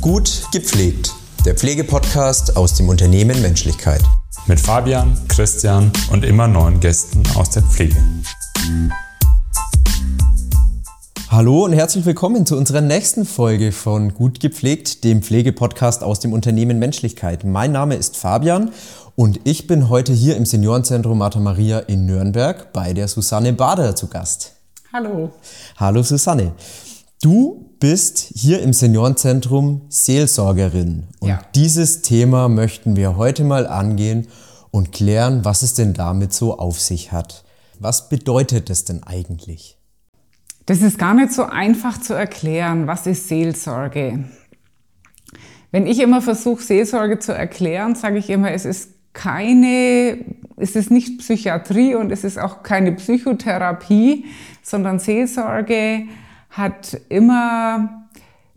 Gut gepflegt. Der Pflegepodcast aus dem Unternehmen Menschlichkeit. Mit Fabian, Christian und immer neuen Gästen aus der Pflege. Hallo und herzlich willkommen zu unserer nächsten Folge von Gut gepflegt, dem Pflegepodcast aus dem Unternehmen Menschlichkeit. Mein Name ist Fabian und ich bin heute hier im Seniorenzentrum Martha Maria in Nürnberg bei der Susanne Bader zu Gast. Hallo. Hallo Susanne. Du bist hier im Seniorenzentrum Seelsorgerin. Und Ja. dieses Thema möchten wir heute mal angehen und klären, was es denn damit so auf sich hat. Was bedeutet es denn eigentlich? Das ist gar nicht so einfach zu erklären. Was ist Seelsorge? Wenn ich immer versuche, Seelsorge zu erklären, sage ich immer, es ist keine, es ist nicht Psychiatrie und es ist auch keine Psychotherapie, sondern Seelsorge hat immer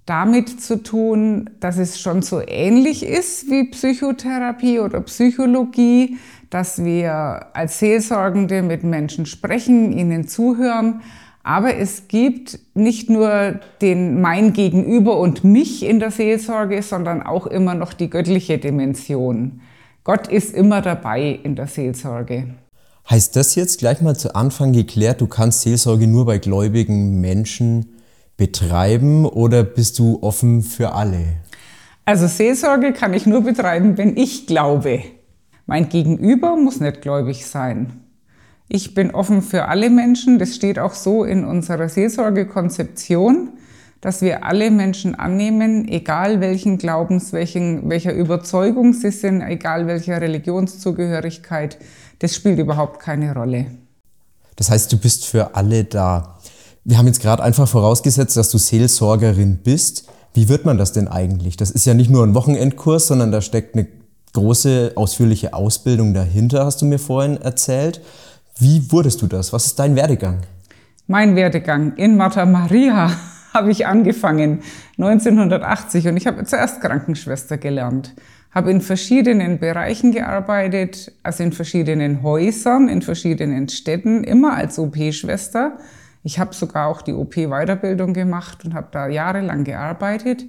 damit zu tun, dass es schon so ähnlich ist wie Psychotherapie oder Psychologie, dass wir als Seelsorgende mit Menschen sprechen, ihnen zuhören. Aber es gibt nicht nur den mein Gegenüber und mich in der Seelsorge, sondern auch immer noch die göttliche Dimension. Gott ist immer dabei in der Seelsorge. Heißt das jetzt gleich mal zu Anfang geklärt, du kannst Seelsorge nur bei gläubigen Menschen betreiben oder bist du offen für alle? Also Seelsorge kann ich nur betreiben, wenn ich glaube. Mein Gegenüber muss nicht gläubig sein. Ich bin offen für alle Menschen. Das steht auch so in unserer Seelsorgekonzeption, dass wir alle Menschen annehmen, egal welchen Glaubens, welchen, welcher Überzeugung sie sind, egal welcher Religionszugehörigkeit. Das spielt überhaupt keine Rolle. Das heißt, du bist für alle da. Wir haben jetzt gerade einfach vorausgesetzt, dass du Seelsorgerin bist. Wie wird man das denn eigentlich? Das ist ja nicht nur ein Wochenendkurs, sondern da steckt eine große, ausführliche Ausbildung dahinter, hast du mir vorhin erzählt. Wie wurdest du das? Was ist dein Werdegang? Mein Werdegang in Martha Maria habe ich angefangen 1980 und ich habe zuerst Krankenschwester gelernt, habe in verschiedenen Bereichen gearbeitet, also in verschiedenen Häusern, in verschiedenen Städten, immer als OP-Schwester. Ich habe sogar auch die OP-Weiterbildung gemacht und habe da jahrelang gearbeitet.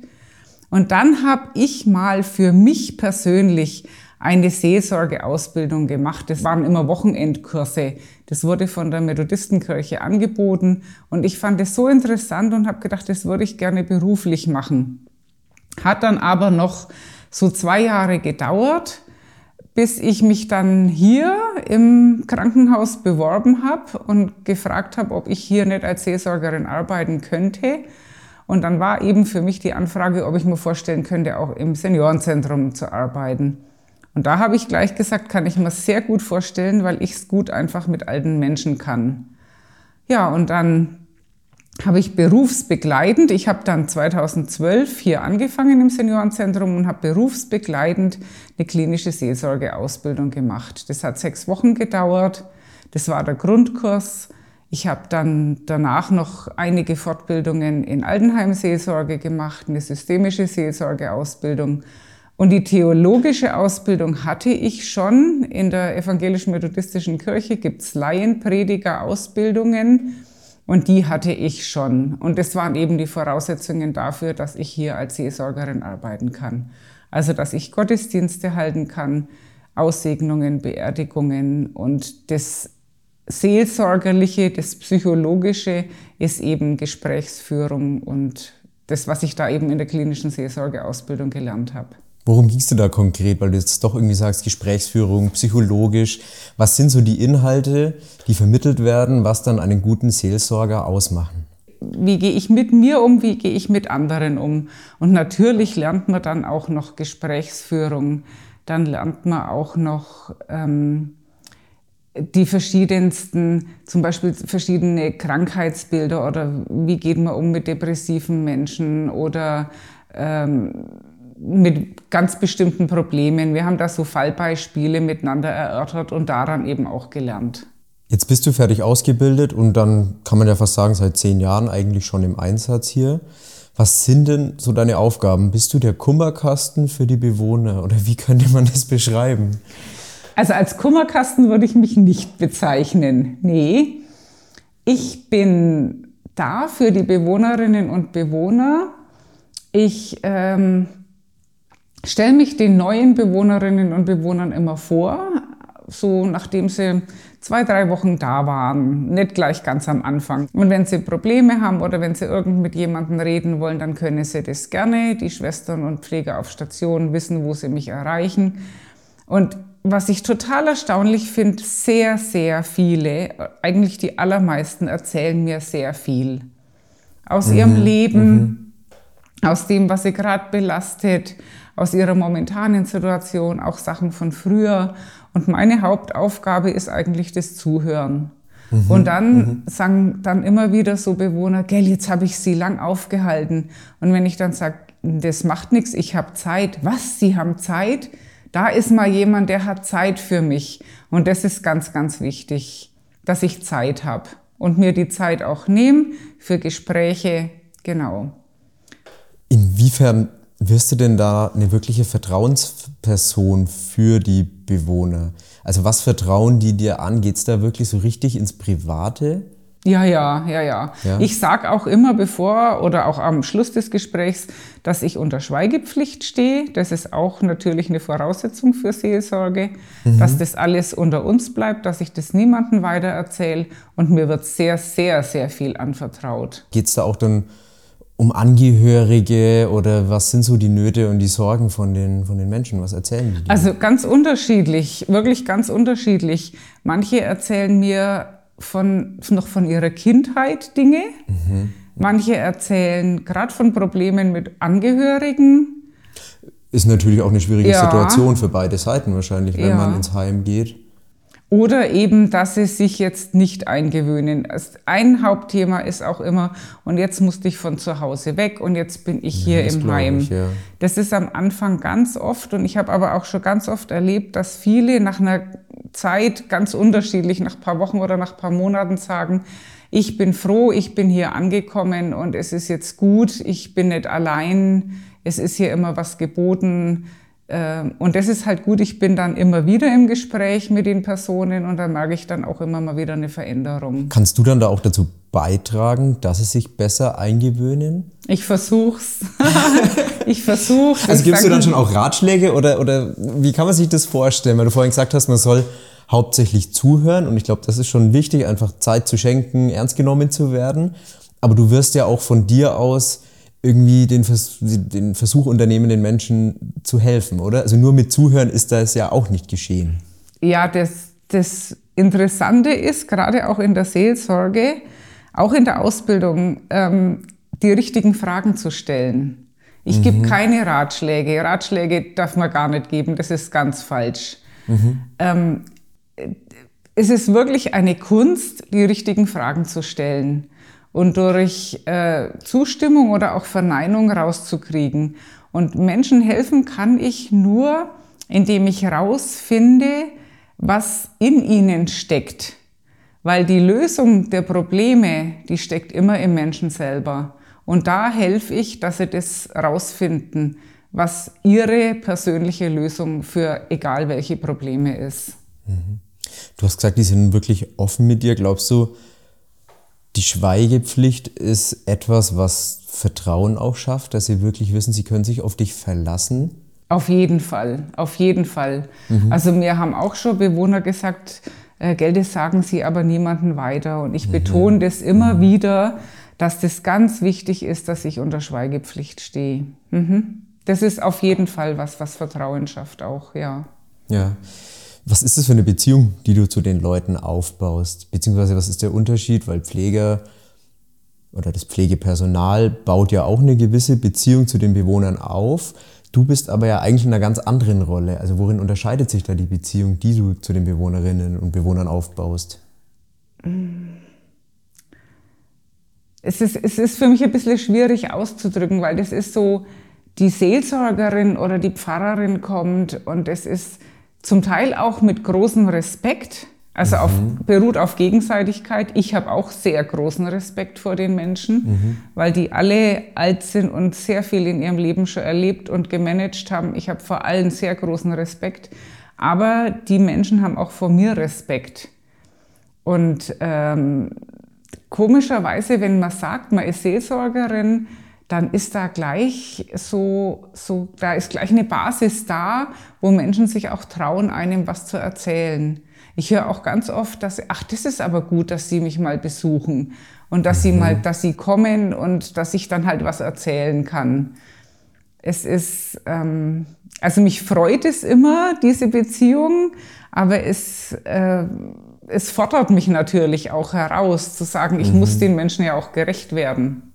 Und dann habe ich mal für mich persönlich eine Seelsorgeausbildung gemacht. Das waren immer Wochenendkurse. Das wurde von der Methodistenkirche angeboten. Und ich fand es so interessant und habe gedacht, das würde ich gerne beruflich machen. Hat dann aber noch so zwei Jahre gedauert, bis ich mich dann hier im Krankenhaus beworben habe und gefragt habe, ob ich hier nicht als Seelsorgerin arbeiten könnte. Und dann war eben für mich die Anfrage, ob ich mir vorstellen könnte, auch im Seniorenzentrum zu arbeiten. Und da habe ich gleich gesagt, kann ich mir sehr gut vorstellen, weil ich es gut einfach mit alten Menschen kann. Ja, und dann habe ich berufsbegleitend, ich habe dann 2012 hier angefangen im Seniorenzentrum und habe berufsbegleitend eine klinische Seelsorgeausbildung gemacht. Das hat sechs Wochen gedauert. Das war der Grundkurs. Ich habe dann danach noch einige Fortbildungen in Altenheimseelsorge gemacht, eine systemische Seelsorgeausbildung. Und die theologische Ausbildung hatte ich schon. In der evangelischen methodistischen Kirche gibt es Laienprediger-Ausbildungen. Und die hatte ich schon. Und das waren eben die Voraussetzungen dafür, dass ich hier als Seelsorgerin arbeiten kann. Also, dass ich Gottesdienste halten kann, Aussegnungen, Beerdigungen und das Seelsorgerliche, das Psychologische ist eben Gesprächsführung und das, was ich da eben in der klinischen Seelsorgeausbildung gelernt habe. Worum gingst du da konkret? Weil du jetzt doch irgendwie sagst, Gesprächsführung, psychologisch. Was sind so die Inhalte, die vermittelt werden, was dann einen guten Seelsorger ausmachen? Wie gehe ich mit mir um, wie gehe ich mit anderen um? Und natürlich lernt man dann auch noch Gesprächsführung, dann lernt man auch noch ähm, die verschiedensten, zum Beispiel verschiedene Krankheitsbilder oder wie geht man um mit depressiven Menschen oder ähm, mit ganz bestimmten Problemen. Wir haben da so Fallbeispiele miteinander erörtert und daran eben auch gelernt. Jetzt bist du fertig ausgebildet und dann kann man ja fast sagen, seit zehn Jahren eigentlich schon im Einsatz hier. Was sind denn so deine Aufgaben? Bist du der Kummerkasten für die Bewohner oder wie könnte man das beschreiben? Also als Kummerkasten würde ich mich nicht bezeichnen. Nee, ich bin da für die Bewohnerinnen und Bewohner Ich ähm, stelle mich den neuen Bewohnerinnen und Bewohnern immer vor, so nachdem sie zwei, drei Wochen da waren, nicht gleich ganz am Anfang. Und wenn sie Probleme haben oder wenn sie irgend mit jemandem reden wollen, dann können sie das gerne. Die Schwestern und Pfleger auf Station wissen, wo sie mich erreichen. Und was ich total erstaunlich finde, sehr, sehr viele, eigentlich die allermeisten erzählen mir sehr viel aus mhm. ihrem Leben, mhm. Aus dem, was sie gerade belastet, aus ihrer momentanen Situation, auch Sachen von früher. Und meine Hauptaufgabe ist eigentlich das Zuhören. Mhm. Und dann mhm. sagen dann immer wieder so Bewohner, gell, jetzt habe ich sie lang aufgehalten. Und wenn ich dann sage, das macht nichts, ich habe Zeit. Was, Sie haben Zeit? da ist mal jemand, der hat Zeit für mich. Und das ist ganz, ganz wichtig, dass ich Zeit habe und mir die Zeit auch nehme für Gespräche. Genau. Inwiefern wirst du denn da eine wirkliche Vertrauensperson für die Bewohner? Also was vertrauen die dir an? Geht es da wirklich so richtig ins Private? Ja, ja, ja, ja, ja. Ich sage auch immer bevor oder auch am Schluss des Gesprächs, dass ich unter Schweigepflicht stehe. Das ist auch natürlich eine Voraussetzung für Seelsorge, mhm. dass das alles unter uns bleibt, dass ich das niemandem weiter erzähle. Und mir wird sehr, sehr, sehr viel anvertraut. Geht es da auch dann um Angehörige oder was sind so die Nöte und die Sorgen von den, von den Menschen? Was erzählen die? Dir? Also ganz unterschiedlich, wirklich ganz unterschiedlich. Manche erzählen mir, von, noch von ihrer Kindheit Dinge. Mhm. Manche erzählen gerade von Problemen mit Angehörigen. Ist natürlich auch eine schwierige ja. Situation für beide Seiten wahrscheinlich, wenn ja. man ins Heim geht. Oder eben, dass sie sich jetzt nicht eingewöhnen. Ein Hauptthema ist auch immer, und jetzt musste ich von zu Hause weg und jetzt bin ich hier ja, im Heim. Ich, ja. Das ist am Anfang ganz oft und ich habe aber auch schon ganz oft erlebt, dass viele nach einer Zeit ganz unterschiedlich, nach ein paar Wochen oder nach ein paar Monaten sagen, ich bin froh, ich bin hier angekommen und es ist jetzt gut, ich bin nicht allein, es ist hier immer was geboten und das ist halt gut, ich bin dann immer wieder im Gespräch mit den Personen und da merke ich dann auch immer mal wieder eine Veränderung. Kannst du dann da auch dazu beitragen, dass sie sich besser eingewöhnen? Ich versuch's. ich versuch's. Also gibst du dann schon auch Ratschläge oder, oder wie kann man sich das vorstellen? Weil du vorhin gesagt hast, man soll hauptsächlich zuhören und ich glaube, das ist schon wichtig, einfach Zeit zu schenken, ernst genommen zu werden. Aber du wirst ja auch von dir aus irgendwie den, Vers den Versuch unternehmen, den Menschen zu helfen, oder? Also nur mit Zuhören ist das ja auch nicht geschehen. Ja, das, das Interessante ist, gerade auch in der Seelsorge, auch in der Ausbildung, ähm, die richtigen Fragen zu stellen. Ich mhm. gebe keine Ratschläge. Ratschläge darf man gar nicht geben, das ist ganz falsch. Mhm. Ähm, es ist wirklich eine Kunst, die richtigen Fragen zu stellen und durch äh, Zustimmung oder auch Verneinung rauszukriegen. Und Menschen helfen kann ich nur, indem ich rausfinde, was in ihnen steckt. Weil die Lösung der Probleme, die steckt immer im Menschen selber. Und da helfe ich, dass sie das rausfinden, was ihre persönliche Lösung für egal welche Probleme ist. Mhm. Du hast gesagt, die sind wirklich offen mit dir. Glaubst du, die Schweigepflicht ist etwas, was Vertrauen auch schafft, dass sie wirklich wissen, sie können sich auf dich verlassen. Auf jeden Fall, auf jeden Fall. Mhm. Also mir haben auch schon Bewohner gesagt, äh, Gelde sagen sie aber niemanden weiter. Und ich mhm. betone das immer mhm. wieder, dass das ganz wichtig ist, dass ich unter Schweigepflicht stehe. Mhm. Das ist auf jeden Fall was, was Vertrauen schafft auch, ja. Ja. Was ist das für eine Beziehung, die du zu den Leuten aufbaust? Beziehungsweise was ist der Unterschied? Weil Pfleger oder das Pflegepersonal baut ja auch eine gewisse Beziehung zu den Bewohnern auf. Du bist aber ja eigentlich in einer ganz anderen Rolle. Also worin unterscheidet sich da die Beziehung, die du zu den Bewohnerinnen und Bewohnern aufbaust? Es ist, es ist für mich ein bisschen schwierig auszudrücken, weil das ist so, die Seelsorgerin oder die Pfarrerin kommt und es ist zum Teil auch mit großem Respekt, also auf, mhm. beruht auf Gegenseitigkeit. Ich habe auch sehr großen Respekt vor den Menschen, mhm. weil die alle alt sind und sehr viel in ihrem Leben schon erlebt und gemanagt haben. Ich habe vor allen sehr großen Respekt. Aber die Menschen haben auch vor mir Respekt. Und ähm, komischerweise, wenn man sagt, man ist Seelsorgerin, dann ist da gleich so, so, da ist gleich eine Basis da, wo Menschen sich auch trauen, einem was zu erzählen. Ich höre auch ganz oft, dass, ach, das ist aber gut, dass Sie mich mal besuchen und dass mhm. Sie mal, dass Sie kommen und dass ich dann halt was erzählen kann. Es ist, ähm, also mich freut es immer, diese Beziehung, aber es, äh, es fordert mich natürlich auch heraus, zu sagen, ich mhm. muss den Menschen ja auch gerecht werden.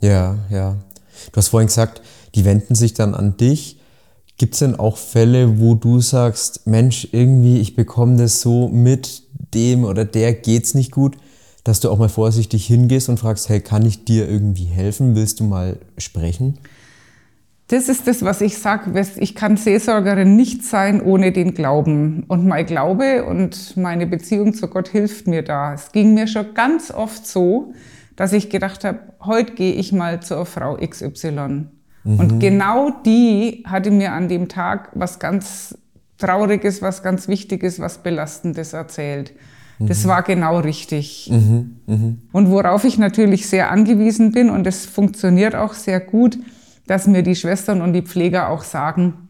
Ja, ja. Du hast vorhin gesagt, die wenden sich dann an dich. Gibt es denn auch Fälle, wo du sagst, Mensch, irgendwie, ich bekomme das so mit dem oder der geht's nicht gut, dass du auch mal vorsichtig hingehst und fragst, hey, kann ich dir irgendwie helfen? Willst du mal sprechen? Das ist das, was ich sage. Ich kann Seelsorgerin nicht sein ohne den Glauben. Und mein Glaube und meine Beziehung zu Gott hilft mir da. Es ging mir schon ganz oft so, dass ich gedacht habe, heute gehe ich mal zur Frau XY. Mhm. Und genau die hatte mir an dem Tag was ganz Trauriges, was ganz Wichtiges, was Belastendes erzählt. Mhm. Das war genau richtig. Mhm. mhm. Und worauf ich natürlich sehr angewiesen bin, und es funktioniert auch sehr gut, dass mir die Schwestern und die Pfleger auch sagen,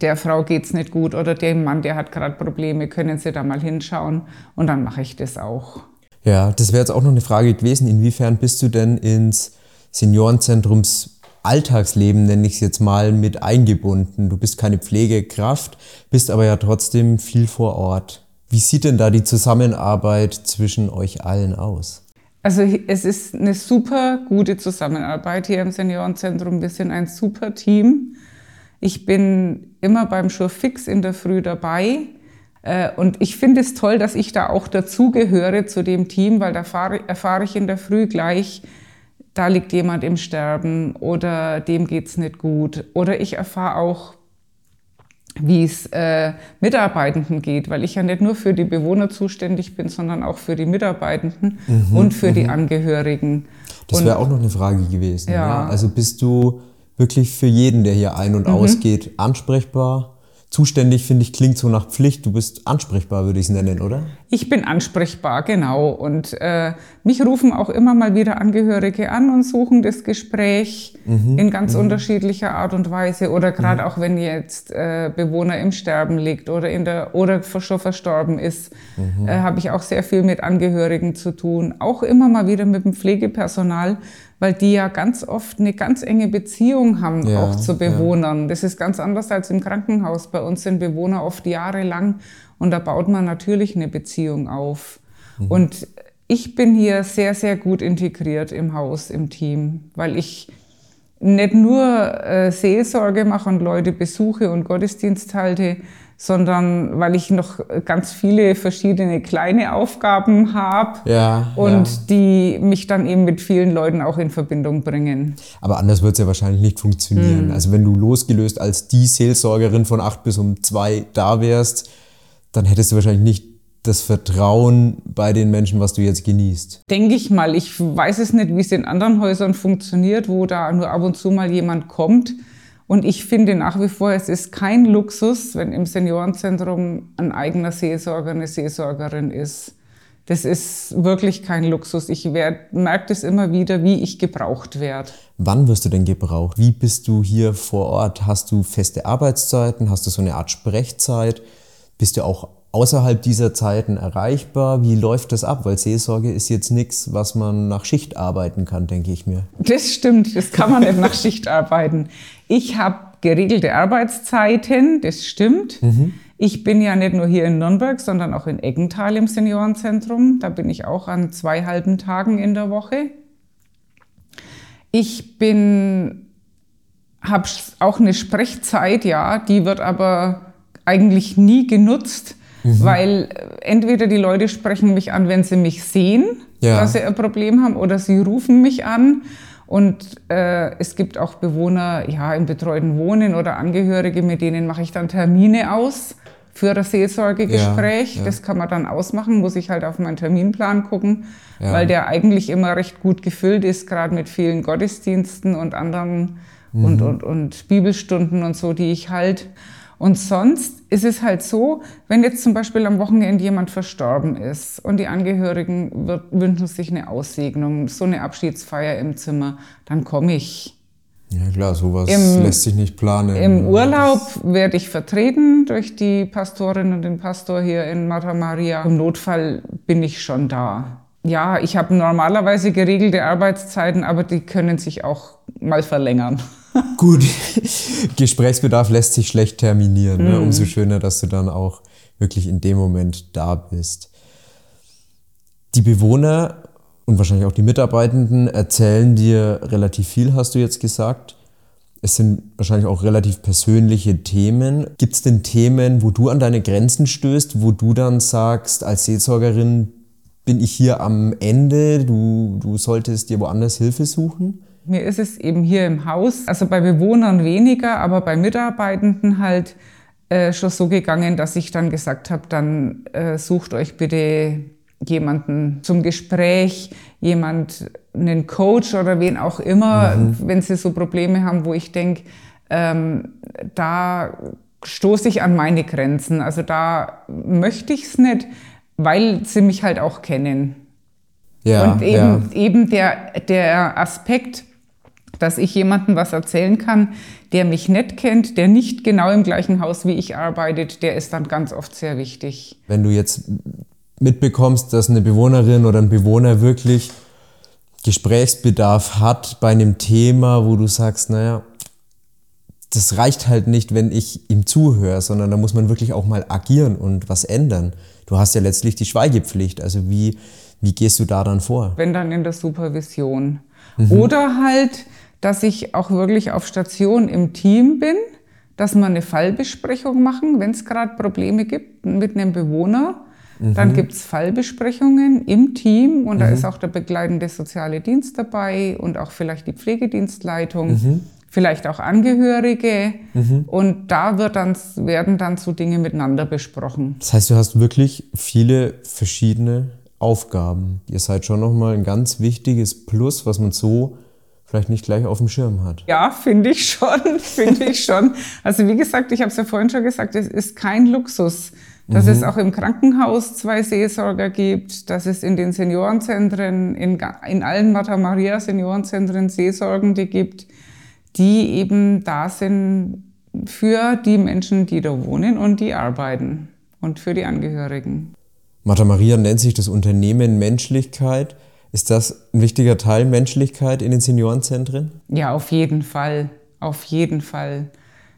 der Frau geht's nicht gut oder dem Mann, der hat gerade Probleme, können Sie da mal hinschauen? Und dann mache ich das auch. Ja, das wäre jetzt auch noch eine Frage gewesen. Inwiefern bist du denn ins Seniorenzentrums Alltagsleben, nenne ich es jetzt mal, mit eingebunden. Du bist keine Pflegekraft, bist aber ja trotzdem viel vor Ort. Wie sieht denn da die Zusammenarbeit zwischen euch allen aus? Also es ist eine super gute Zusammenarbeit hier im Seniorenzentrum. Wir sind ein super Team. Ich bin immer beim Schurfix in der Früh dabei. Äh, und ich finde es toll, dass ich da auch dazugehöre zu dem Team, weil da erfahre ich in der Früh gleich, da liegt jemand im Sterben oder dem geht's nicht gut. Oder ich erfahre auch, wie es äh, Mitarbeitenden geht, weil ich ja nicht nur für die Bewohner zuständig bin, sondern auch für die Mitarbeitenden mhm, und für m die mhm. Angehörigen. Das wäre auch noch eine Frage gewesen. Ja. ja. Also bist du wirklich für jeden, der hier ein- und mhm. ausgeht, ansprechbar? Zuständig, finde ich, klingt so nach Pflicht. Du bist ansprechbar, würde ich es nennen, oder? Ich bin ansprechbar, genau. Und äh, mich rufen auch immer mal wieder Angehörige an und suchen das Gespräch mhm. in ganz mhm. unterschiedlicher Art und Weise. Oder gerade mhm. auch wenn jetzt äh, Bewohner im Sterben liegt oder, in der, oder schon verstorben ist, mhm. äh, habe ich auch sehr viel mit Angehörigen zu tun. Auch immer mal wieder mit dem Pflegepersonal weil die ja ganz oft eine ganz enge Beziehung haben, ja, auch zu Bewohnern. Ja. Das ist ganz anders als im Krankenhaus. Bei uns sind Bewohner oft jahrelang und da baut man natürlich eine Beziehung auf. Mhm. Und ich bin hier sehr, sehr gut integriert im Haus, im Team, weil ich nicht nur äh, Seelsorge mache und Leute besuche und Gottesdienst halte, sondern weil ich noch ganz viele verschiedene kleine Aufgaben habe ja, und ja. die mich dann eben mit vielen Leuten auch in Verbindung bringen. Aber anders wird es ja wahrscheinlich nicht funktionieren. Hm. Also wenn du losgelöst als die Seelsorgerin von acht bis um zwei da wärst, dann hättest du wahrscheinlich nicht das Vertrauen bei den Menschen, was du jetzt genießt? Denke ich mal. Ich weiß es nicht, wie es in anderen Häusern funktioniert, wo da nur ab und zu mal jemand kommt. Und ich finde nach wie vor, es ist kein Luxus, wenn im Seniorenzentrum ein eigener Seelsorger, eine Seelsorgerin ist. Das ist wirklich kein Luxus. Ich merke das immer wieder, wie ich gebraucht werde. Wann wirst du denn gebraucht? Wie bist du hier vor Ort? Hast du feste Arbeitszeiten? Hast du so eine Art Sprechzeit? Bist du auch außerhalb dieser Zeiten erreichbar? Wie läuft das ab? Weil Seelsorge ist jetzt nichts, was man nach Schicht arbeiten kann, denke ich mir. Das stimmt, das kann man nicht nach Schicht arbeiten. Ich habe geregelte Arbeitszeiten, das stimmt. Mhm. Ich bin ja nicht nur hier in Nürnberg, sondern auch in Eggenthal im Seniorenzentrum. Da bin ich auch an zwei halben Tagen in der Woche. Ich bin, habe auch eine Sprechzeit, ja, die wird aber eigentlich nie genutzt Mhm. Weil äh, entweder die Leute sprechen mich an, wenn sie mich sehen, ja. dass sie ein Problem haben, oder sie rufen mich an. Und äh, es gibt auch Bewohner ja, im betreuten Wohnen oder Angehörige, mit denen mache ich dann Termine aus für das Seelsorgegespräch. Ja, ja. Das kann man dann ausmachen, muss ich halt auf meinen Terminplan gucken, ja. weil der eigentlich immer recht gut gefüllt ist, gerade mit vielen Gottesdiensten und anderen mhm. und, und, und Bibelstunden und so, die ich halt. Und sonst ist es halt so, wenn jetzt zum Beispiel am Wochenende jemand verstorben ist und die Angehörigen wünschen sich eine Aussegnung, so eine Abschiedsfeier im Zimmer, dann komme ich. Ja klar, sowas Im, lässt sich nicht planen. Im Urlaub werde ich vertreten durch die Pastorin und den Pastor hier in Mata Maria. Im Notfall bin ich schon da. Ja, ich habe normalerweise geregelte Arbeitszeiten, aber die können sich auch mal verlängern. Gut, Gesprächsbedarf lässt sich schlecht terminieren. Ne? Umso mhm. schöner, dass du dann auch wirklich in dem Moment da bist. Die Bewohner und wahrscheinlich auch die Mitarbeitenden erzählen dir relativ viel, hast du jetzt gesagt. Es sind wahrscheinlich auch relativ persönliche Themen. Gibt es denn Themen, wo du an deine Grenzen stößt, wo du dann sagst, als Seelsorgerin bin ich hier am Ende, du, du solltest dir woanders Hilfe suchen? Mir ist es eben hier im Haus, also bei Bewohnern weniger, aber bei Mitarbeitenden halt äh, schon so gegangen, dass ich dann gesagt habe, dann äh, sucht euch bitte jemanden zum Gespräch, jemand, einen Coach oder wen auch immer, mhm. wenn sie so Probleme haben, wo ich denke, ähm, da stoße ich an meine Grenzen. Also da möchte ich es nicht, weil sie mich halt auch kennen. Ja, und eben, ja. eben der, der Aspekt, dass ich jemandem was erzählen kann, der mich nicht kennt, der nicht genau im gleichen Haus wie ich arbeitet, der ist dann ganz oft sehr wichtig. Wenn du jetzt mitbekommst, dass eine Bewohnerin oder ein Bewohner wirklich Gesprächsbedarf hat bei einem Thema, wo du sagst, naja, das reicht halt nicht, wenn ich ihm zuhöre, sondern da muss man wirklich auch mal agieren und was ändern. Du hast ja letztlich die Schweigepflicht. Also wie, wie gehst du da dann vor? Wenn dann in der Supervision. Mhm. Oder halt, dass ich auch wirklich auf Station im Team bin, dass wir eine Fallbesprechung machen, wenn es gerade Probleme gibt mit einem Bewohner Mhm. Dann gibt es Fallbesprechungen im Team und mhm. da ist auch der begleitende soziale Dienst dabei und auch vielleicht die Pflegedienstleitung. Mhm. Vielleicht auch Angehörige mhm. und da wird dann, werden dann so Dinge miteinander besprochen. Das heißt, du hast wirklich viele verschiedene Aufgaben. Ihr seid schon nochmal ein ganz wichtiges Plus, was man so vielleicht nicht gleich auf dem Schirm hat. Ja, finde ich schon, finde ich schon. Also wie gesagt, ich habe es ja vorhin schon gesagt, es ist kein Luxus dass mhm. es auch im Krankenhaus zwei Seelsorger gibt, dass es in den Seniorenzentren, in, in allen Mata Maria Seniorenzentren Seelsorgende gibt, die eben da sind für die Menschen, die da wohnen und die arbeiten und für die Angehörigen. Mata Maria nennt sich das Unternehmen Menschlichkeit. Ist das ein wichtiger Teil Menschlichkeit in den Seniorenzentren? Ja, auf jeden Fall. Auf jeden Fall.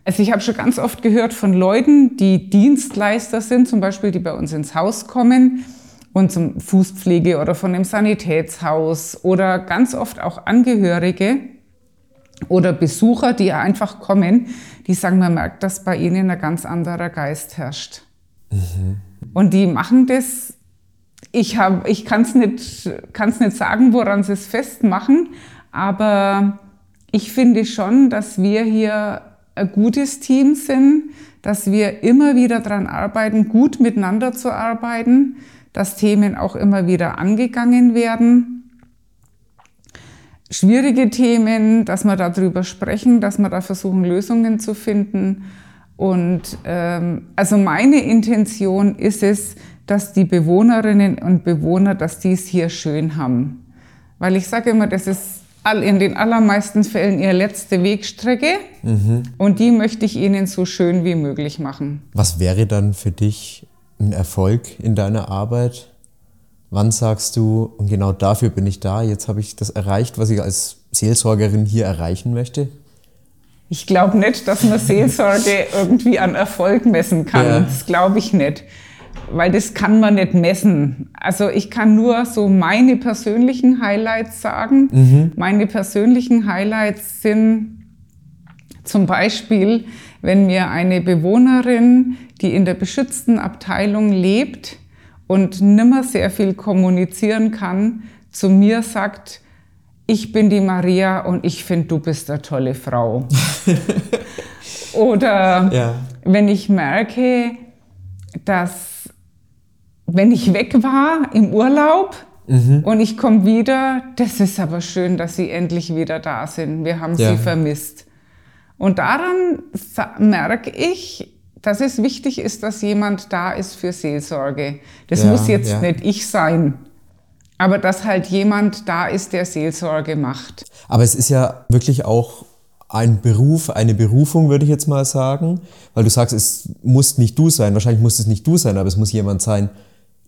Also ich habe schon ganz oft gehört von Leuten, die Dienstleister sind, zum Beispiel, die bei uns ins Haus kommen und zum Fußpflege oder von einem Sanitätshaus oder ganz oft auch Angehörige oder Besucher, die einfach kommen, die sagen, man merkt, dass bei ihnen ein ganz anderer Geist herrscht. Mhm. Und die machen das, ich, ich kann es nicht, kann's nicht sagen, woran sie es festmachen, aber ich finde schon, dass wir hier ein gutes Team sind, dass wir immer wieder daran arbeiten, gut miteinander zu arbeiten, dass Themen auch immer wieder angegangen werden. Schwierige Themen, dass wir darüber sprechen, dass wir da versuchen, Lösungen zu finden. Und ähm, also meine Intention ist es, dass die Bewohnerinnen und Bewohner, dass die es hier schön haben. Weil ich sage immer, das ist in den allermeisten Fällen ihre letzte Wegstrecke mhm. und die möchte ich ihnen so schön wie möglich machen. Was wäre dann für dich ein Erfolg in deiner Arbeit? Wann sagst du, und genau dafür bin ich da, jetzt habe ich das erreicht, was ich als Seelsorgerin hier erreichen möchte? Ich glaube nicht, dass man Seelsorge irgendwie an Erfolg messen kann. Ja. Das glaube ich nicht weil das kann man nicht messen. Also ich kann nur so meine persönlichen Highlights sagen. Mhm. Meine persönlichen Highlights sind zum Beispiel, wenn mir eine Bewohnerin, die in der beschützten Abteilung lebt und nimmer sehr viel kommunizieren kann, zu mir sagt, ich bin die Maria und ich finde, du bist eine tolle Frau. Oder ja. wenn ich merke, dass wenn ich weg war im Urlaub mhm. und ich komme wieder, das ist aber schön, dass Sie endlich wieder da sind. Wir haben ja. Sie vermisst. Und daran merke ich, dass es wichtig ist, dass jemand da ist für Seelsorge. Das Ja, muss jetzt ja. nicht ich sein, aber dass halt jemand da ist, der Seelsorge macht. Aber es ist ja wirklich auch ein Beruf, eine Berufung, würde ich jetzt mal sagen. Weil du sagst, es muss nicht du sein. Wahrscheinlich muss es nicht du sein, aber es muss jemand sein,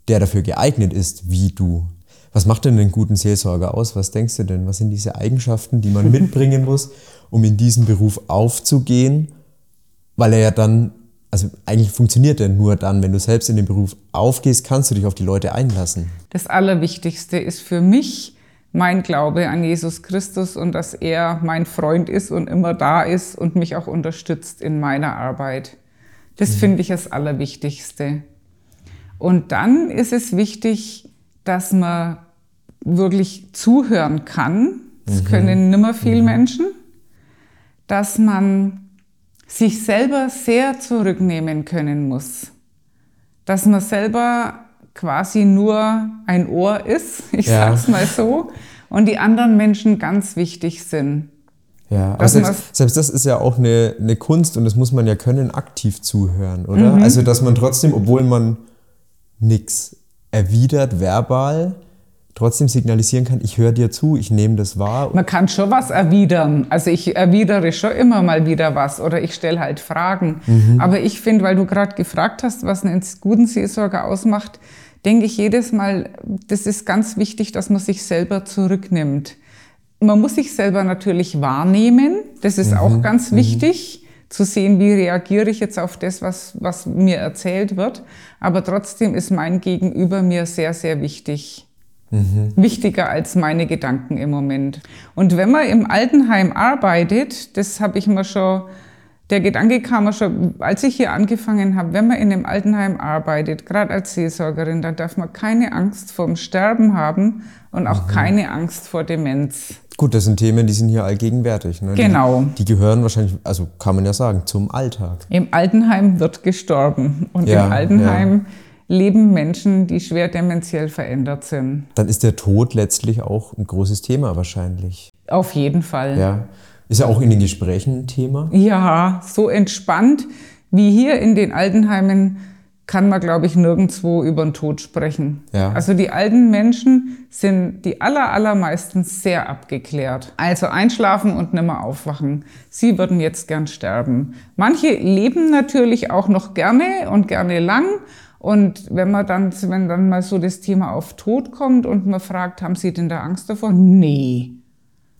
der dafür geeignet ist, wie du. Was macht denn einen guten Seelsorger aus? Was denkst du denn? Was sind diese Eigenschaften, die man mitbringen muss, um in diesen Beruf aufzugehen? Weil er ja dann, also eigentlich funktioniert er nur dann, wenn du selbst in den Beruf aufgehst, kannst du dich auf die Leute einlassen. Das Allerwichtigste ist für mich mein Glaube an Jesus Christus und dass er mein Freund ist und immer da ist und mich auch unterstützt in meiner Arbeit. Das finde ich das Allerwichtigste. Und dann ist es wichtig, dass man wirklich zuhören kann. Das können nimmer viel Menschen. Dass man sich selber sehr zurücknehmen können muss. Dass man selber quasi nur ein Ohr ist, ich Ja. sag's mal so, und die anderen Menschen ganz wichtig sind. Ja, aber selbst, selbst das ist ja auch eine, eine Kunst und das muss man ja können, aktiv zuhören, oder? Also, dass man trotzdem, obwohl man nichts erwidert, verbal, trotzdem signalisieren kann, ich höre dir zu, ich nehme das wahr. Man kann schon was erwidern. Also ich erwidere schon immer mal wieder was oder ich stelle halt Fragen. Aber ich finde, weil du gerade gefragt hast, was einen guten Seelsorger ausmacht, denke ich jedes Mal, das ist ganz wichtig, dass man sich selber zurücknimmt. Man muss sich selber natürlich wahrnehmen. Das ist auch ganz wichtig, zu sehen, wie reagiere ich jetzt auf das, was, was mir erzählt wird. Aber trotzdem ist mein Gegenüber mir sehr, sehr wichtig wichtiger als meine Gedanken im Moment. Und wenn man im Altenheim arbeitet, das habe ich mir schon, der Gedanke kam mir schon, als ich hier angefangen habe, wenn man in einem Altenheim arbeitet, gerade als Seelsorgerin, dann darf man keine Angst vorm Sterben haben und auch keine Angst vor Demenz. Gut, das sind Themen, die sind hier allgegenwärtig. Ne? Genau. Die, die gehören wahrscheinlich, also kann man ja sagen, zum Alltag. Im Altenheim wird gestorben und Ja, im Altenheim leben Menschen, die schwer dementiell verändert sind. Dann ist der Tod letztlich auch ein großes Thema wahrscheinlich. Auf jeden Fall. Ja. Ist ja auch in den Gesprächen ein Thema. Ja, so entspannt wie hier in den Altenheimen kann man, glaube ich, nirgendwo über den Tod sprechen. Ja. Also die alten Menschen sind die aller, allermeisten sehr abgeklärt. Also einschlafen und nimmer aufwachen. Sie würden jetzt gern sterben. Manche leben natürlich auch noch gerne und gerne lang. Und wenn man dann, wenn dann mal so das Thema auf Tod kommt und man fragt, haben Sie denn da Angst davor? Nee.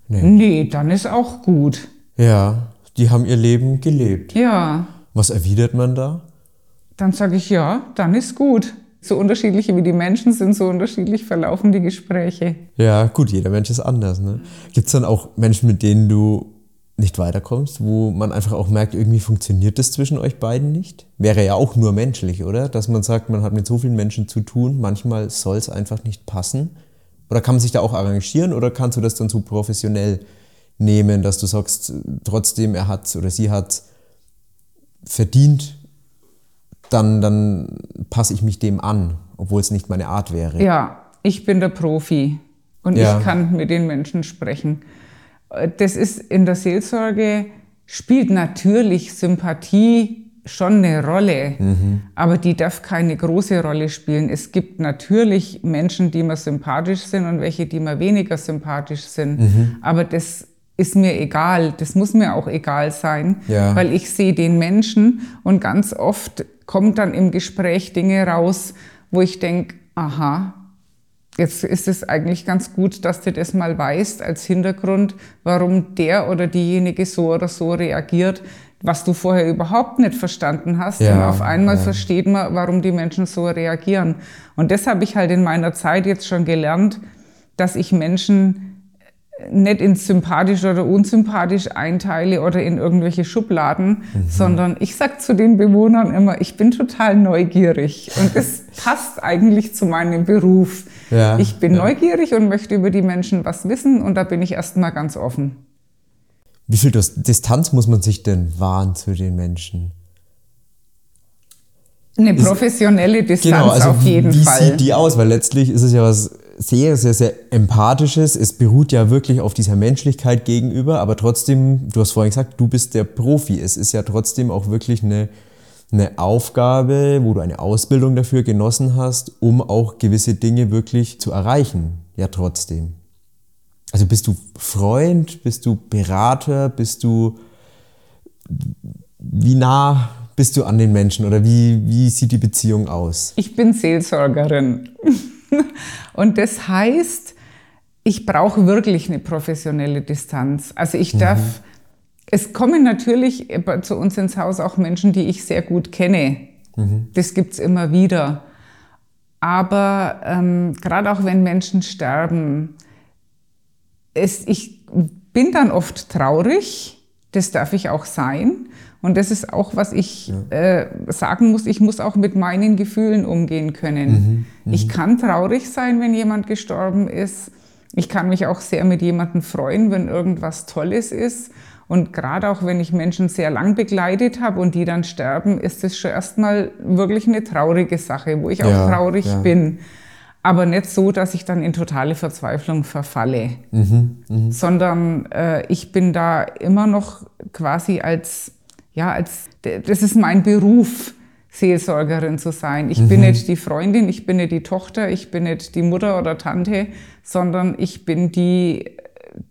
Nee. Nee, dann ist auch gut. Ja, die haben ihr Leben gelebt. Ja. Was erwidert man da? Dann sage ich ja, dann ist gut. So unterschiedlich wie die Menschen sind, so unterschiedlich verlaufen die Gespräche. Ja, gut, jeder Mensch ist anders. Ne? Gibt es dann auch Menschen, mit denen du nicht weiterkommst, wo man einfach auch merkt, irgendwie funktioniert das zwischen euch beiden nicht? Wäre ja auch nur menschlich, oder? Dass man sagt, man hat mit so vielen Menschen zu tun, manchmal soll es einfach nicht passen. Oder kann man sich da auch arrangieren oder kannst du das dann so professionell nehmen, dass du sagst, trotzdem er hat oder sie hat verdient, dann, dann passe ich mich dem an, obwohl es nicht meine Art wäre. Ja, ich bin der Profi und Ja. ich kann mit den Menschen sprechen. Äh, Das ist in der Seelsorge, spielt natürlich Sympathie schon eine Rolle, aber die darf keine große Rolle spielen. Es gibt natürlich Menschen, die mir sympathisch sind und welche, die mir weniger sympathisch sind, aber das ist mir egal, das muss mir auch egal sein, Ja. weil ich sehe den Menschen und ganz oft kommt dann im Gespräch Dinge raus, wo ich denke, aha, jetzt ist es eigentlich ganz gut, dass du das mal weißt als Hintergrund, warum der oder diejenige so oder so reagiert, was du vorher überhaupt nicht verstanden hast. Ja, und auf einmal ja. versteht man, warum die Menschen so reagieren. Und das habe ich halt in meiner Zeit jetzt schon gelernt, dass ich Menschen nicht in sympathisch oder unsympathisch einteile oder in irgendwelche Schubladen, Mhm. sondern ich sag zu den Bewohnern immer, ich bin total neugierig und das passt eigentlich zu meinem Beruf. Ja, ich bin ja. neugierig und möchte über die Menschen was wissen und da bin ich erstmal ganz offen. Wie viel Dis- Distanz muss man sich denn wahren zu den Menschen? Eine professionelle Distanz auf jeden Genau, also wie Fall. sieht die aus? Weil letztlich ist es ja was sehr, sehr, sehr Empathisches. Es beruht ja wirklich auf dieser Menschlichkeit gegenüber, aber trotzdem, du hast vorhin gesagt, du bist der Profi. Es ist ja trotzdem auch wirklich eine, eine Aufgabe, wo du eine Ausbildung dafür genossen hast, um auch gewisse Dinge wirklich zu erreichen. Ja, trotzdem. Also bist du Freund, bist du Berater, bist du, wie nah bist du an den Menschen oder wie, wie sieht die Beziehung aus? Ich bin Seelsorgerin. Und das heißt, ich brauche wirklich eine professionelle Distanz. Also ich darf, mhm. es kommen natürlich zu uns ins Haus auch Menschen, die ich sehr gut kenne. Mhm. Das gibt es immer wieder. Aber ähm, gerade auch wenn Menschen sterben, es, ich bin dann oft traurig, das darf ich auch sein. Und das ist auch, was ich ja. äh, sagen muss, ich muss auch mit meinen Gefühlen umgehen können. Mhm, mhm. ich kann traurig sein, wenn jemand gestorben ist. Ich kann mich auch sehr mit jemandem freuen, wenn irgendwas Tolles ist. Und gerade auch wenn ich Menschen sehr lang begleitet habe und die dann sterben, ist das schon erstmal wirklich eine traurige Sache, wo ich auch traurig ja. bin aber nicht so, dass ich dann in totale Verzweiflung verfalle, mhm, mh. sondern äh, ich bin da immer noch quasi als, ja, als, das ist mein Beruf, Seelsorgerin zu sein. Ich mhm. bin nicht die Freundin, ich bin nicht die Tochter, ich bin nicht die Mutter oder Tante, sondern ich bin die,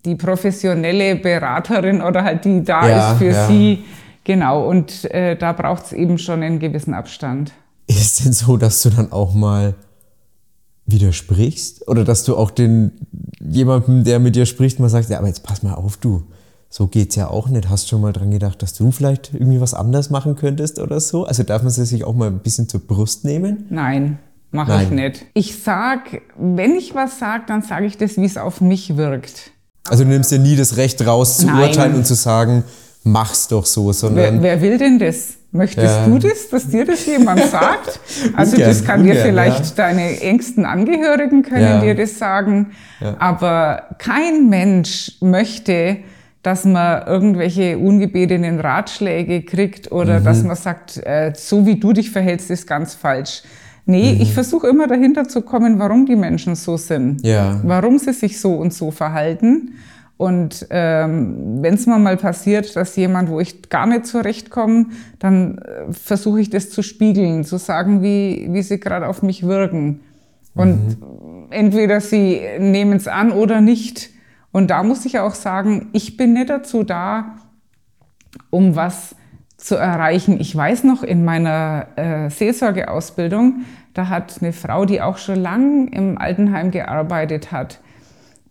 die professionelle Beraterin oder halt die da ja, ist für ja. sie. Genau, und äh, da braucht es eben schon einen gewissen Abstand. Ist denn so, dass du dann auch mal widersprichst oder dass du auch den jemandem, der mit dir spricht, mal sagst, ja, aber jetzt pass mal auf, du, so geht's ja auch nicht. Hast du schon mal dran gedacht, dass du vielleicht irgendwie was anders machen könntest oder so? Also darf man sich auch mal ein bisschen zur Brust nehmen? Nein, mache ich nicht. Ich sag, wenn ich was sage, dann sage ich das, wie es auf mich wirkt. Also du nimmst dir nie das Recht raus zu Nein. urteilen und zu sagen, mach's doch so, sondern. Wer, wer will denn das? Möchtest ja. du das, dass dir das jemand sagt? Also ungern, das kann ungern, dir vielleicht ja. deine engsten Angehörigen können ja. dir das sagen, aber kein Mensch möchte, dass man irgendwelche ungebetenen Ratschläge kriegt oder mhm. dass man sagt, äh, so wie du dich verhältst, ist ganz falsch. Nee, mhm. ich versuche immer dahinter zu kommen, warum die Menschen so sind, warum sie sich so und so verhalten. Und ähm, wenn es mir mal passiert, dass jemand, wo ich gar nicht zurechtkomme, dann äh, versuche ich das zu spiegeln, zu sagen, wie, wie sie gerade auf mich wirken. Und mhm. entweder sie nehmen es an oder nicht. Und da muss ich auch sagen, ich bin nicht dazu da, um was zu erreichen. Ich weiß noch in meiner äh, Seelsorgeausbildung, da hat eine Frau, die auch schon lang im Altenheim gearbeitet hat,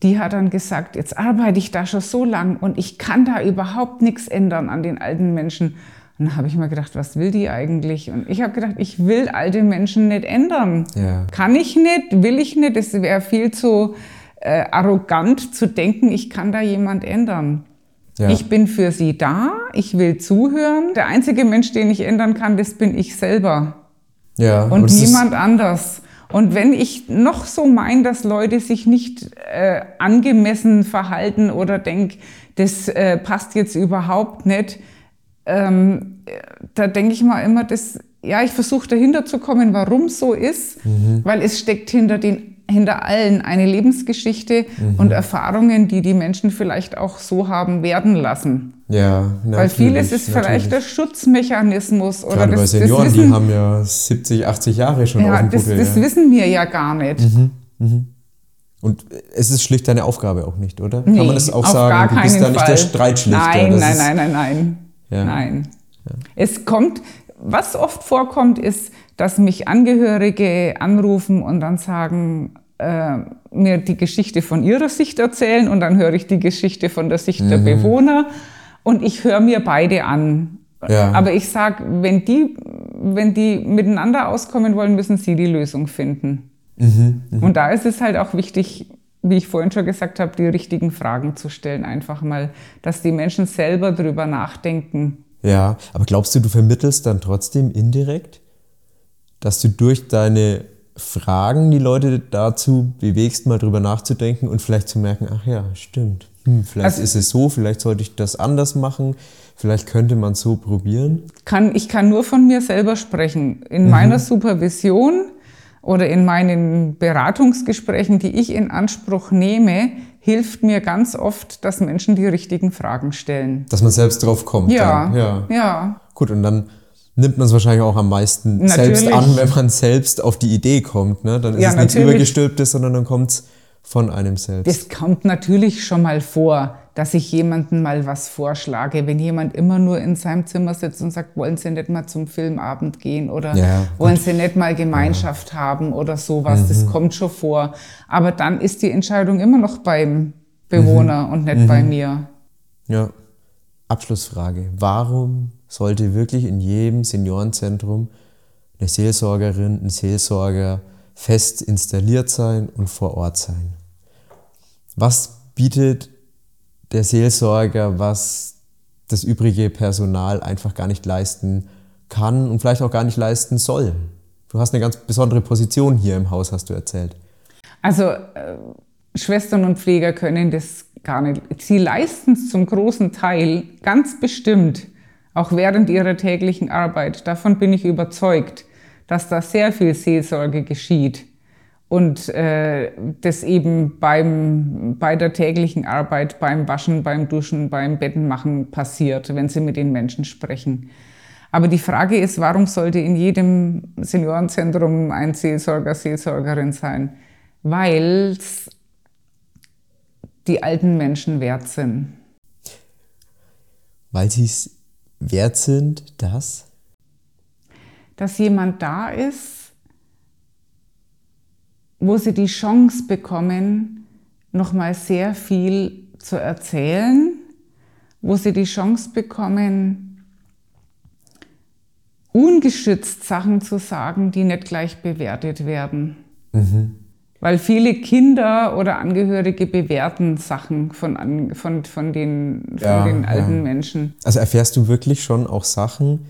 die hat dann gesagt, jetzt arbeite ich da schon so lang und ich kann da überhaupt nichts ändern an den alten Menschen. Und dann habe ich mir gedacht, was will die eigentlich? Und ich habe gedacht, ich will alte Menschen nicht ändern. Ja. Kann ich nicht, will ich nicht. Es wäre viel zu äh, arrogant zu denken, ich kann da jemand ändern. Ja. Ich bin für sie da, ich will zuhören. Der einzige Mensch, den ich ändern kann, das bin ich selber. Ja, und, und niemand anders. Und wenn ich noch so meine, dass Leute sich nicht äh, angemessen verhalten oder denke, das äh, passt jetzt überhaupt nicht, ähm, da denke ich mal immer, das, ja, ich versuche dahinter zu kommen, warum so ist, mhm. weil es steckt hinter den hinter allen eine Lebensgeschichte mhm. und Erfahrungen, die die Menschen vielleicht auch so haben werden lassen. Ja, Weil vieles ist vielleicht der Schutzmechanismus oder Gerade das, bei Senioren, das wissen, die haben ja 70, 80 Jahre schon ja, auf dem Buckel. Das, das ja. wissen wir ja gar nicht. Mhm. Mhm. Und es ist schlicht deine Aufgabe auch nicht, oder? Nee, Kann man das auch sagen? du bist da nicht der Streitschlichter. Nein, nein, nein, nein, nein, ja. nein. Es kommt, was oft vorkommt, ist, dass mich Angehörige anrufen und dann sagen, äh, mir die Geschichte von ihrer Sicht erzählen und dann höre ich die Geschichte von der Sicht mhm. der Bewohner und ich höre mir beide an. Ja. Aber ich sage, wenn die, wenn die miteinander auskommen wollen, müssen sie die Lösung finden. Mhm, mh. Und da ist es halt auch wichtig, wie ich vorhin schon gesagt habe, die richtigen Fragen zu stellen, einfach mal, dass die Menschen selber drüber nachdenken. Ja, aber glaubst du, du vermittelst dann trotzdem indirekt, dass du durch deine Fragen die Leute dazu bewegst, mal drüber nachzudenken und vielleicht zu merken, ach ja, stimmt. Hm, vielleicht also, ist es so, vielleicht sollte ich das anders machen, vielleicht könnte man so probieren. Kann, ich kann nur von mir selber sprechen. In mhm. meiner Supervision oder in meinen Beratungsgesprächen, die ich in Anspruch nehme, hilft mir ganz oft, dass Menschen die richtigen Fragen stellen. Dass man selbst drauf kommt. Ja, ja. ja. Gut, und dann nimmt man es wahrscheinlich auch am meisten Natürlich. selbst an, wenn man selbst auf die Idee kommt. Ne? Dann ist Ja, es nichts. Übergestülptes, sondern dann kommt es von einem selbst. Das kommt natürlich schon mal vor, dass ich jemandem mal was vorschlage. Wenn jemand immer nur in seinem Zimmer sitzt und sagt, wollen Sie nicht mal zum Filmabend gehen oder Ja, wollen Sie nicht mal Gemeinschaft haben oder sowas. Das Mhm. kommt schon vor. Aber dann ist die Entscheidung immer noch beim Bewohner Mhm. und nicht bei mir. Ja. Abschlussfrage. Warum sollte wirklich in jedem Seniorenzentrum eine Seelsorgerin, ein Seelsorger fest installiert sein und vor Ort sein? Was bietet der Seelsorger, was das übrige Personal einfach gar nicht leisten kann und vielleicht auch gar nicht leisten soll? Du hast eine ganz besondere Position hier im Haus, hast du erzählt. Also äh, Schwestern und Pfleger können das gar nicht. Sie leisten es zum großen Teil ganz bestimmt, auch während ihrer täglichen Arbeit. Davon bin ich überzeugt, dass da sehr viel Seelsorge geschieht und äh, das eben beim, bei der täglichen Arbeit, beim Waschen, beim Duschen, beim Bettenmachen passiert, wenn sie mit den Menschen sprechen. Aber die Frage ist, warum sollte in jedem Seniorenzentrum ein Seelsorger, Seelsorgerin sein? Weil die alten Menschen wert sind. Weil sie es wert sind, dass Dass jemand da ist, wo sie die Chance bekommen, nochmal sehr viel zu erzählen, wo sie die Chance bekommen, ungeschützt Sachen zu sagen, die nicht gleich bewertet werden. Weil viele Kinder oder Angehörige bewerten Sachen von, von, von den, von Ja, den alten ja. Menschen. Also erfährst du wirklich schon auch Sachen,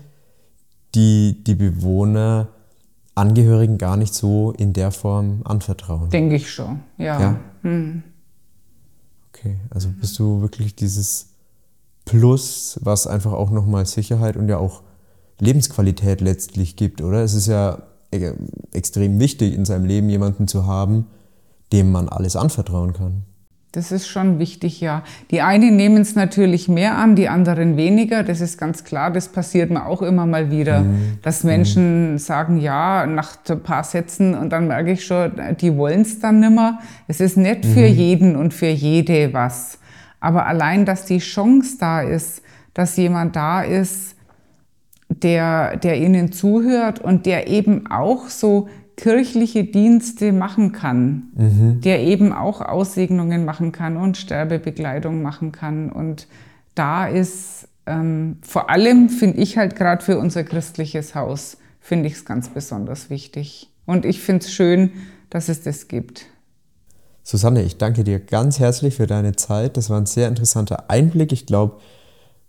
die die Bewohner Angehörigen gar nicht so in der Form anvertrauen? Denke ich schon, ja. Ja. Okay, also bist du wirklich dieses Plus, was einfach auch nochmal Sicherheit und ja auch Lebensqualität letztlich gibt, oder? Es ist ja extrem wichtig, in seinem Leben jemanden zu haben, dem man alles anvertrauen kann. Das ist schon wichtig, ja. Die einen nehmen es natürlich mehr an, die anderen weniger. Das ist ganz klar. Das passiert mir auch immer mal wieder, dass Menschen sagen, ja, nach ein paar Sätzen und dann merke ich schon, die wollen es dann nimmer. Es ist nicht für jeden und für jede was. Aber allein, dass die Chance da ist, dass jemand da ist, der, der ihnen zuhört und der eben auch so kirchliche Dienste machen kann, der eben auch Aussegnungen machen kann und Sterbebegleitung machen kann. Und da ist ähm, vor allem, finde ich halt gerade für unser christliches Haus, finde ich es ganz besonders wichtig. Und ich finde es schön, dass es das gibt. Susanne, ich danke dir ganz herzlich für deine Zeit. Das war ein sehr interessanter Einblick. Ich glaube,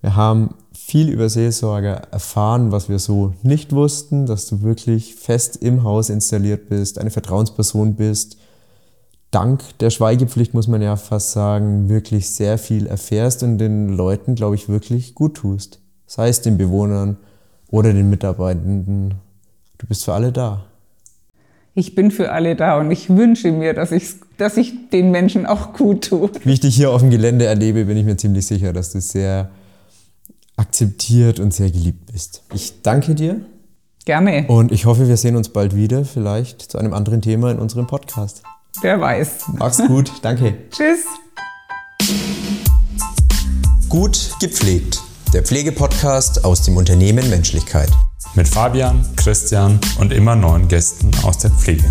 wir haben viel über Seelsorger erfahren, was wir so nicht wussten, dass du wirklich fest im Haus installiert bist, eine Vertrauensperson bist. Dank der Schweigepflicht muss man ja fast sagen, wirklich sehr viel erfährst und den Leuten, glaube ich, wirklich gut tust. Sei es den Bewohnern oder den Mitarbeitenden. Du bist für alle da. Ich bin für alle da und ich wünsche mir, dass, ich's, dass ich den Menschen auch gut tue. Wie ich dich hier auf dem Gelände erlebe, bin ich mir ziemlich sicher, dass du sehr akzeptiert und sehr geliebt bist. Ich danke dir Gerne, und ich hoffe, wir sehen uns bald wieder, vielleicht zu einem anderen Thema in unserem Podcast. wer weiß. Mach's gut, danke. Tschüss. Gut gepflegt. Der Pflegepodcast aus dem Unternehmen Menschlichkeit. Mit Fabian, Christian und immer neuen Gästen aus der Pflege.